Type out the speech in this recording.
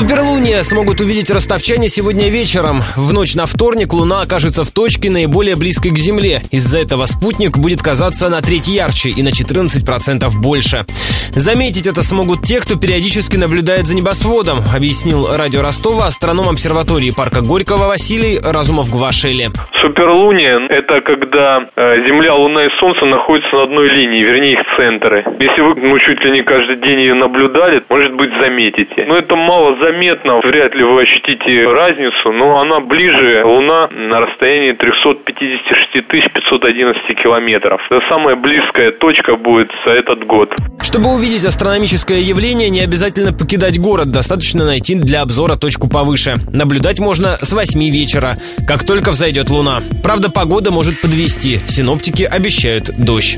Суперлуния смогут увидеть ростовчане сегодня вечером. В ночь на вторник Луна окажется в точке наиболее близкой к Земле. Из-за этого спутник будет казаться на треть ярче и на 14% больше. Заметить это смогут те, кто периодически наблюдает за небосводом, объяснил радио Ростова астроном обсерватории парка Горького Василий Разумов-Гвашели. Суперлуния – это когда э, Земля, Луна и Солнце находятся на одной линии, вернее их центры. Если вы ну, чуть ли не каждый день ее наблюдали, может быть заметите. Но это мало заметно, вряд ли вы ощутите разницу, но она ближе, Луна на расстоянии 356 511 километров. Это самая близкая точка будет за этот год. Чтобы увидеть астрономическое явление, не обязательно покидать город, достаточно найти для обзора точку повыше. Наблюдать можно с 8 вечера, как только взойдет Луна. Правда, погода может подвести. Синоптики обещают дождь.